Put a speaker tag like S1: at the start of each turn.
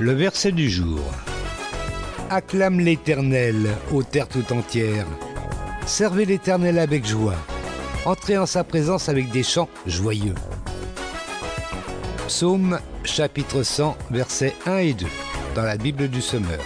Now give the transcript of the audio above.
S1: Le verset du jour. Acclame l'Éternel, ô terre tout entière. Servez l'Éternel avec joie. Entrez en sa présence avec des chants joyeux. Psaume chapitre 100 versets 1 et 2 dans la Bible du Semeur.